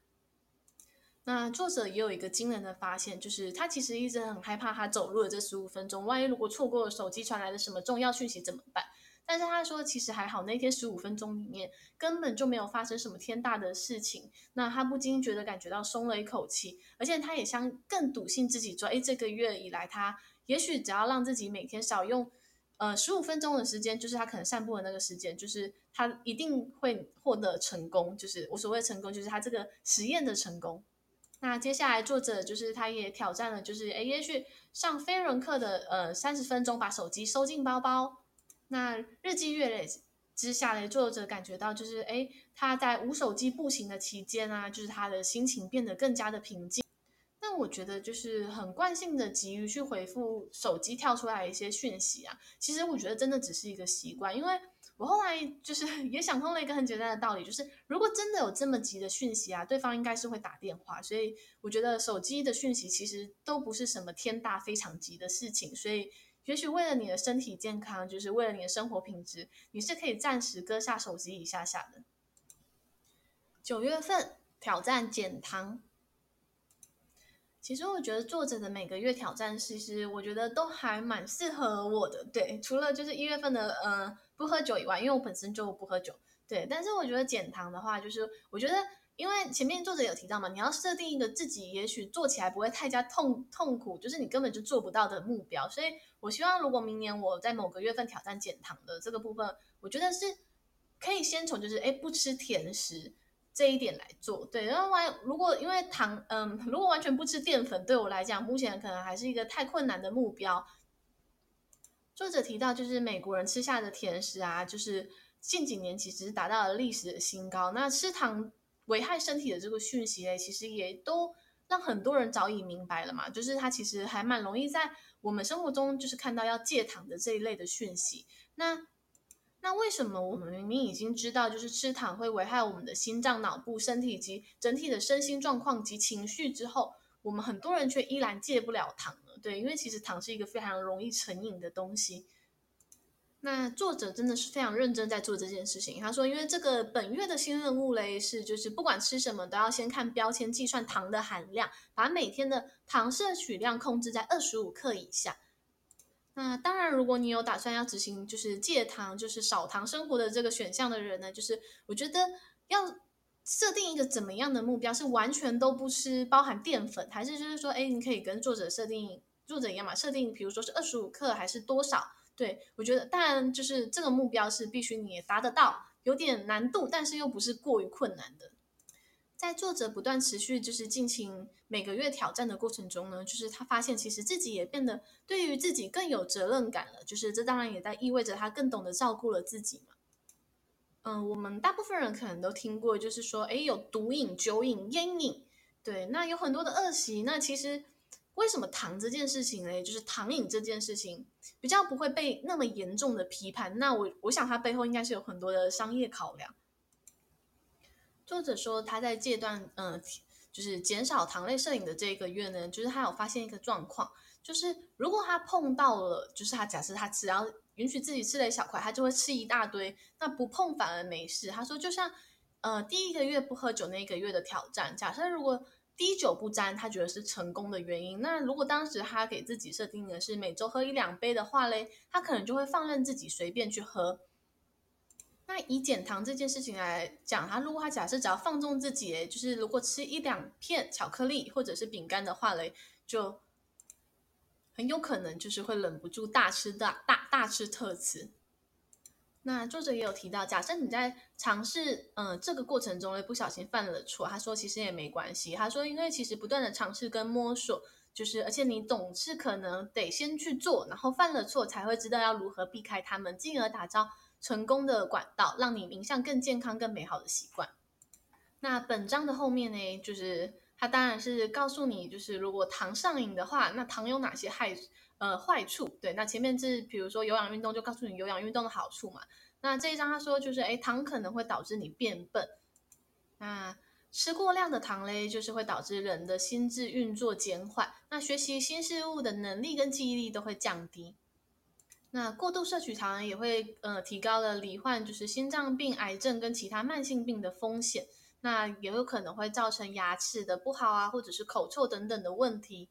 那作者也有一个惊人的发现，就是他其实一直很害怕他走路的这十五分钟，万一如果错过了手机传来的什么重要讯息怎么办？但是他说，其实还好，那天十五分钟里面根本就没有发生什么天大的事情。那他不禁觉得感觉到松了一口气，而且他也相更笃信自己说，哎，这个月以来，他也许只要让自己每天少用呃十五分钟的时间，就是他可能散步的那个时间，就是他一定会获得成功。就是我所谓的成功，就是他这个实验的成功。那接下来作者就是他也挑战了，就是哎，也许上飞轮课的呃三十分钟，把手机收进包包。那日积月累之下呢，作者感觉到就是，哎，他在无手机步行的期间啊，就是他的心情变得更加的平静。那我觉得就是很惯性的急于去回复手机跳出来一些讯息啊，其实我觉得真的只是一个习惯。因为我后来就是 [laughs] 也想通了一个很简单的道理，就是如果真的有这么急的讯息啊，对方应该是会打电话。所以我觉得手机的讯息其实都不是什么天大非常急的事情，所以。也许为了你的身体健康，就是为了你的生活品质，你是可以暂时搁下手机一下下的。九月份挑战减糖，其实我觉得作者的每个月挑战，其实我觉得都还蛮适合我的。对，除了就是一月份的呃不喝酒以外，因为我本身就不喝酒。对，但是我觉得减糖的话，就是我觉得。因为前面作者有提到嘛，你要设定一个自己也许做起来不会太加痛痛苦，就是你根本就做不到的目标。所以我希望，如果明年我在某个月份挑战减糖的这个部分，我觉得是可以先从就是哎不吃甜食这一点来做。对，然后完如果因为糖，嗯，如果完全不吃淀粉，对我来讲目前可能还是一个太困难的目标。作者提到，就是美国人吃下的甜食啊，就是近几年其实达到了历史的新高。那吃糖。危害身体的这个讯息呢，其实也都让很多人早已明白了嘛。就是它其实还蛮容易在我们生活中，就是看到要戒糖的这一类的讯息。那那为什么我们明明已经知道，就是吃糖会危害我们的心脏、脑部、身体及整体的身心状况及情绪之后，我们很多人却依然戒不了糖呢？对，因为其实糖是一个非常容易成瘾的东西。那作者真的是非常认真在做这件事情。他说，因为这个本月的新任务嘞，是就是不管吃什么都要先看标签计算糖的含量，把每天的糖摄取量控制在二十五克以下。那当然，如果你有打算要执行就是戒糖，就是少糖生活的这个选项的人呢，就是我觉得要设定一个怎么样的目标，是完全都不吃包含淀粉，还是就是说，哎，你可以跟作者设定作者一样嘛，设定比如说是二十五克还是多少？对，我觉得当然就是这个目标是必须你也达得到，有点难度，但是又不是过于困难的。在作者不断持续就是进行每个月挑战的过程中呢，就是他发现其实自己也变得对于自己更有责任感了。就是这当然也在意味着他更懂得照顾了自己嘛。嗯，我们大部分人可能都听过，就是说，诶，有毒瘾、酒瘾、烟瘾，对，那有很多的恶习。那其实为什么糖这件事情呢？就是糖瘾这件事情比较不会被那么严重的批判。那我我想它背后应该是有很多的商业考量。作者说他在戒断，嗯、就是减少糖类摄影的这一个月呢，就是他有发现一个状况，就是如果他碰到了，就是他假设他只要允许自己吃了一小块，他就会吃一大堆，那不碰反而没事。他说就像，呃，第一个月不喝酒那一个月的挑战，假设如果滴酒不沾，他觉得是成功的原因，那如果当时他给自己设定的是每周喝一两杯的话嘞，他可能就会放任自己随便去喝。那以减糖这件事情来讲，他如果他假设只要放纵自己，就是如果吃一两片巧克力或者是饼干的话嘞，就很有可能就是会忍不住大吃大大大吃特吃。那作者也有提到，假设你在尝试嗯这个过程中呢，不小心犯了错，他说其实也没关系。他说因为其实不断的尝试跟摸索，就是而且你总是可能得先去做，然后犯了错才会知道要如何避开他们，进而打造。成功的管道，让你迎向更健康、更美好的习惯。那本章的后面呢，就是它当然是告诉你，就是如果糖上瘾的话，那糖有哪些害呃坏处？对，那前面是比如说有氧运动，就告诉你有氧运动的好处嘛。那这一章他说就是，诶，糖可能会导致你变笨。那吃过量的糖嘞，就是会导致人的心智运作减缓，那学习新事物的能力跟记忆力都会降低。那过度摄取糖也会呃提高了罹患就是心脏病、癌症跟其他慢性病的风险，那也有可能会造成牙齿的不好啊，或者是口臭等等的问题。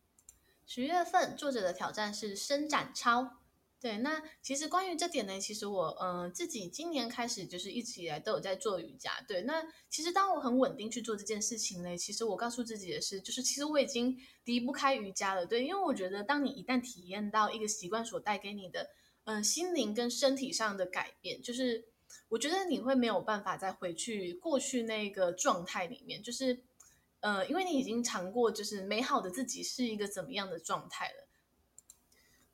十月份作者的挑战是伸展操，对，那其实关于这点呢，其实我嗯、自己今年开始就是一直以来都有在做瑜伽，对，那其实当我很稳定去做这件事情呢，其实我告诉自己的是，就是其实我已经离不开瑜伽了，对，因为我觉得当你一旦体验到一个习惯所带给你的。嗯，心灵跟身体上的改变，就是我觉得你会没有办法再回去过去那个状态里面，就是呃，因为你已经尝过，就是美好的自己是一个怎么样的状态了。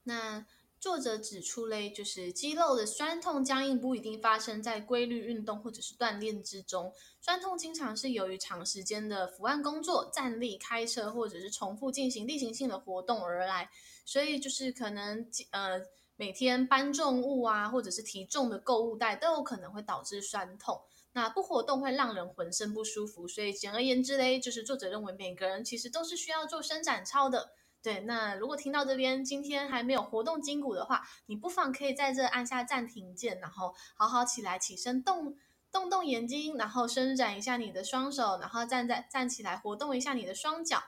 那作者指出嘞，就是肌肉的酸痛、僵硬不一定发生在规律运动或者是锻炼之中，酸痛经常是由于长时间的伏案工作、站立、开车或者是重复进行例行性的活动而来，所以就是可能呃。每天搬重物啊，或者是提重的购物袋，都有可能会导致酸痛。那不活动会让人浑身不舒服，所以简而言之嘞，就是作者认为每个人其实都是需要做伸展操的。对，那如果听到这边今天还没有活动筋骨的话，你不妨可以在这按下暂停键，然后好好起来起身动动动眼睛，然后伸展一下你的双手，然后站在站起来活动一下你的双脚。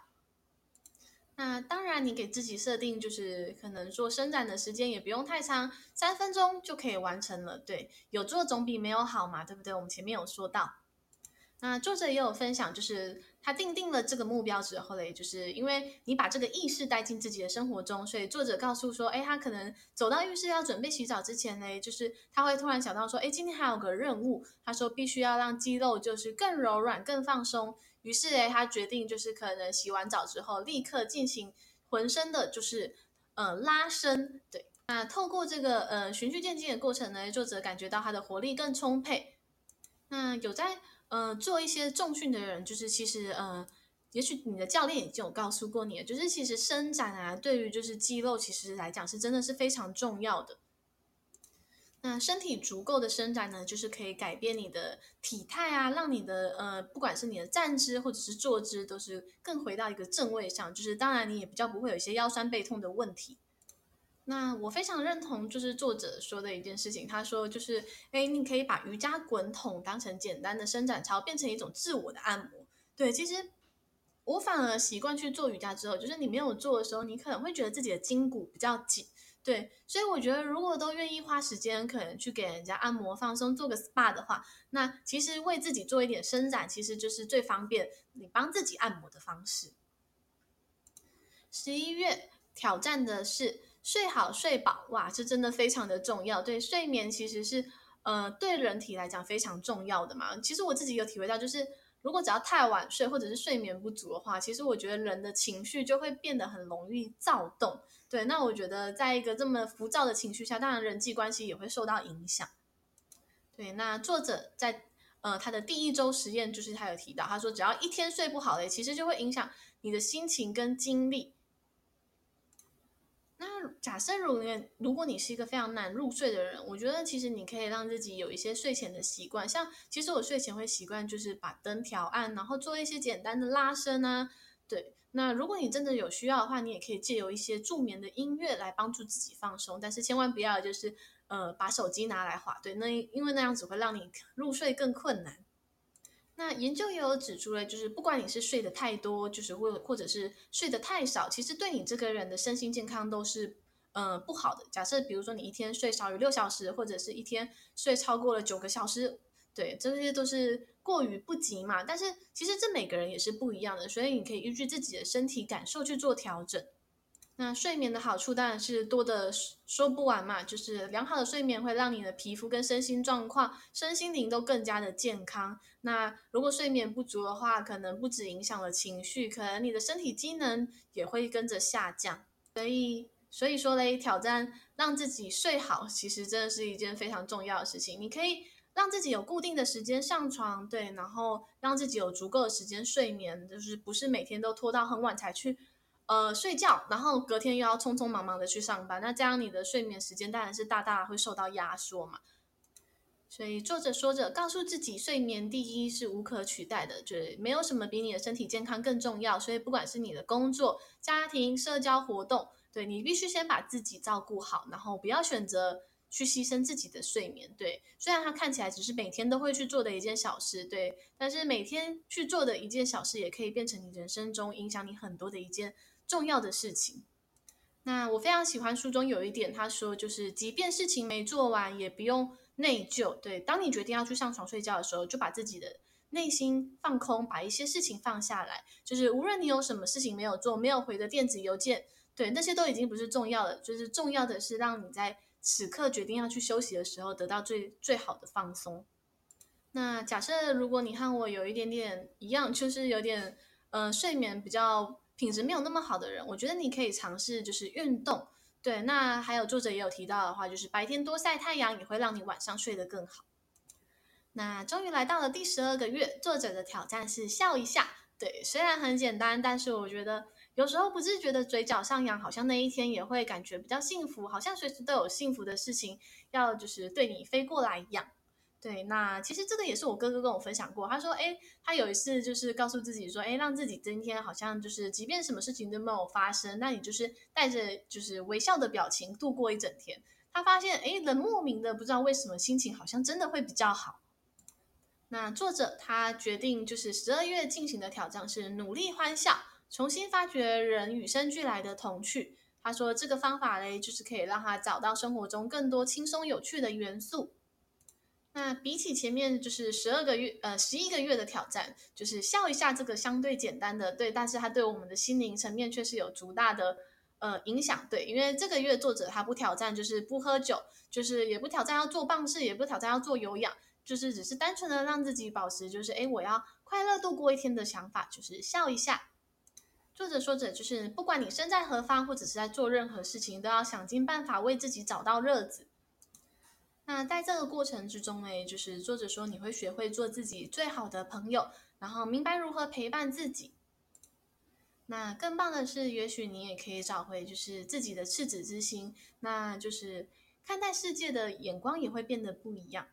那当然，你给自己设定就是可能做伸展的时间也不用太长，三分钟就可以完成了。对，有做总比没有好嘛，对不对？我们前面有说到。那作者也有分享，就是他定定了这个目标之后嘞，就是因为你把这个意识带进自己的生活中，所以作者告诉说，哎，他可能走到浴室要准备洗澡之前嘞，就是他会突然想到说，哎，今天还有个任务，他说必须要让肌肉就是更柔软、更放松。于是诶，他决定就是可能洗完澡之后立刻进行浑身的，就是呃拉伸。对，那透过这个呃循序渐进的过程呢，作者感觉到他的活力更充沛。那有在呃做一些重训的人，就是其实呃，也许你的教练已经有告诉过你，就是其实伸展啊，对于就是肌肉其实来讲是真的是非常重要的。那身体足够的伸展呢，就是可以改变你的体态啊，让你的呃，不管是你的站姿或者是坐姿，都是更回到一个正位上。就是当然你也比较不会有一些腰酸背痛的问题。那我非常认同就是作者说的一件事情，他说就是，哎，你可以把瑜伽滚筒当成简单的伸展操，变成一种自我的按摩。对，其实我反而习惯去做瑜伽之后，就是你没有做的时候，你可能会觉得自己的筋骨比较紧。对，所以我觉得，如果都愿意花时间，可能去给人家按摩放松，做个 SPA 的话，那其实为自己做一点伸展，其实就是最方便你帮自己按摩的方式。十一月挑战的是睡好睡饱，哇，这真的非常的重要。对，睡眠其实是呃对人体来讲非常重要的嘛。其实我自己有体会到，就是。如果只要太晚睡或者是睡眠不足的话，其实我觉得人的情绪就会变得很容易躁动。对，那我觉得在一个这么浮躁的情绪下，当然人际关系也会受到影响。对，那作者在呃他的第一周实验就是他有提到，他说只要一天睡不好嘞，其实就会影响你的心情跟精力。那假设如果如果你是一个非常难入睡的人，我觉得其实你可以让自己有一些睡前的习惯，像其实我睡前会习惯就是把灯调暗，然后做一些简单的拉伸啊，那如果你真的有需要的话，你也可以借由一些助眠的音乐来帮助自己放松，但是千万不要就是呃把手机拿来划，对，那因为那样子会让你入睡更困难。那研究也有指出了，就是不管你是睡得太多，就是或或者是睡得太少，其实对你这个人的身心健康都是呃不好的。假设比如说你一天睡少于六小时，或者是一天睡超过了九个小时。对，这些都是过于不及嘛。但是其实这每个人也是不一样的，所以你可以依据自己的身体感受去做调整。那睡眠的好处当然是多的说不完嘛。就是良好的睡眠会让你的皮肤跟身心状况、身心灵都更加的健康。那如果睡眠不足的话，可能不止影响了情绪，可能你的身体机能也会跟着下降。所以，所以说嘞，挑战让自己睡好，其实真的是一件非常重要的事情。你可以。让自己有固定的时间上床，对，然后让自己有足够的时间睡眠，就是不是每天都拖到很晚才去，呃，睡觉，然后隔天又要匆匆忙忙的去上班，那这样你的睡眠时间当然是大大会受到压缩嘛。所以作者说着，告诉自己睡眠第一是无可取代的，就是没有什么比你的身体健康更重要。所以不管是你的工作、家庭、社交活动，对，你必须先把自己照顾好，然后不要选择。去牺牲自己的睡眠，对，虽然它看起来只是每天都会去做的一件小事，对，但是每天去做的一件小事，也可以变成你人生中影响你很多的一件重要的事情。那我非常喜欢书中有一点，他说就是，即便事情没做完，也不用内疚。对，当你决定要去上床睡觉的时候，就把自己的内心放空，把一些事情放下来，就是无论你有什么事情没有做，没有回的电子邮件，对，那些都已经不是重要的，就是重要的是让你在。此刻决定要去休息的时候，得到最最好的放松。那假设如果你和我有一点点一样，就是有点呃睡眠比较品质没有那么好的人，我觉得你可以尝试就是运动。对，那还有作者也有提到的话，就是白天多晒太阳也会让你晚上睡得更好。那终于来到了第十二个月，作者的挑战是笑一下。对，虽然很简单，但是我觉得。有时候不自觉的嘴角上扬，好像那一天也会感觉比较幸福，好像随时都有幸福的事情要就是对你飞过来一样。对，那其实这个也是我哥哥跟我分享过，他说，诶，他有一次就是告诉自己说，诶，让自己今天好像就是即便什么事情都没有发生，那你就是带着就是微笑的表情度过一整天。他发现，诶，人莫名的不知道为什么心情好像真的会比较好。那作者他决定就是十二月进行的挑战是努力欢笑。重新发掘人与生俱来的童趣。他说，这个方法嘞，就是可以让他找到生活中更多轻松有趣的元素。那比起前面就是十二个月，呃，十一个月的挑战，就是笑一下这个相对简单的，对，但是它对我们的心灵层面却是有足大的呃影响。对，因为这个月作者他不挑战，就是不喝酒，就是也不挑战要做棒式，也不挑战要做有氧，就是只是单纯的让自己保持就是，诶，我要快乐度过一天的想法，就是笑一下。作者说着，就是不管你身在何方，或者是在做任何事情，都要想尽办法为自己找到乐子。那在这个过程之中，诶，就是作者说你会学会做自己最好的朋友，然后明白如何陪伴自己。那更棒的是，也许你也可以找回就是自己的赤子之心，那就是看待世界的眼光也会变得不一样。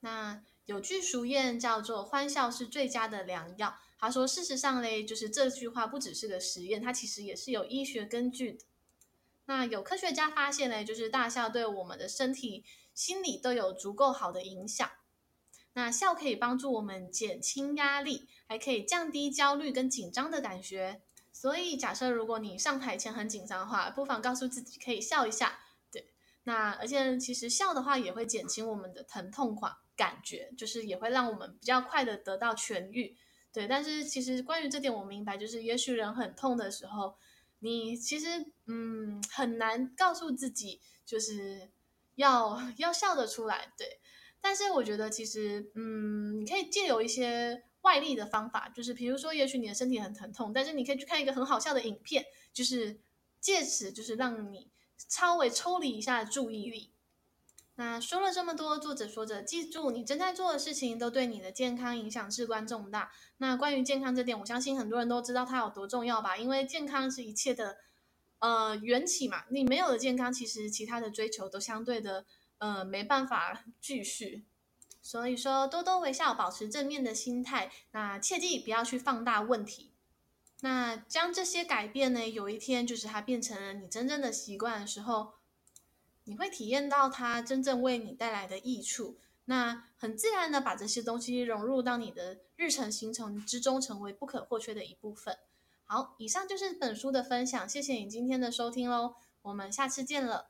那有句俗谚叫做“欢笑是最佳的良药”。他说：“事实上嘞，就是这句话不只是个实验，它其实也是有医学根据的。那有科学家发现嘞，就是大笑对我们的身体、心理都有足够好的影响。那笑可以帮助我们减轻压力，还可以降低焦虑跟紧张的感觉。所以，假设如果你上台前很紧张的话，不妨告诉自己可以笑一下。对，那而且其实笑的话也会减轻我们的疼痛感感觉，就是也会让我们比较快的得到痊愈。”对，但是其实关于这点，我明白，就是也许人很痛的时候，你其实嗯很难告诉自己，就是要要笑得出来。对，但是我觉得其实，嗯，你可以借由一些外力的方法，就是比如说，也许你的身体很疼痛，但是你可以去看一个很好笑的影片，就是借此就是让你稍微抽离一下注意力。那说了这么多，作者说着，记住你正在做的事情都对你的健康影响至关重大。那关于健康这点，我相信很多人都知道它有多重要吧？因为健康是一切的呃缘起嘛。你没有了健康，其实其他的追求都相对的呃没办法继续。所以说，多多微笑，保持正面的心态。那切记不要去放大问题。那将这些改变呢，有一天就是它变成了你真正的习惯的时候。你会体验到它真正为你带来的益处，那很自然的把这些东西融入到你的日程行程之中，成为不可或缺的一部分。好，以上就是本书的分享，谢谢你今天的收听喽，我们下次见了。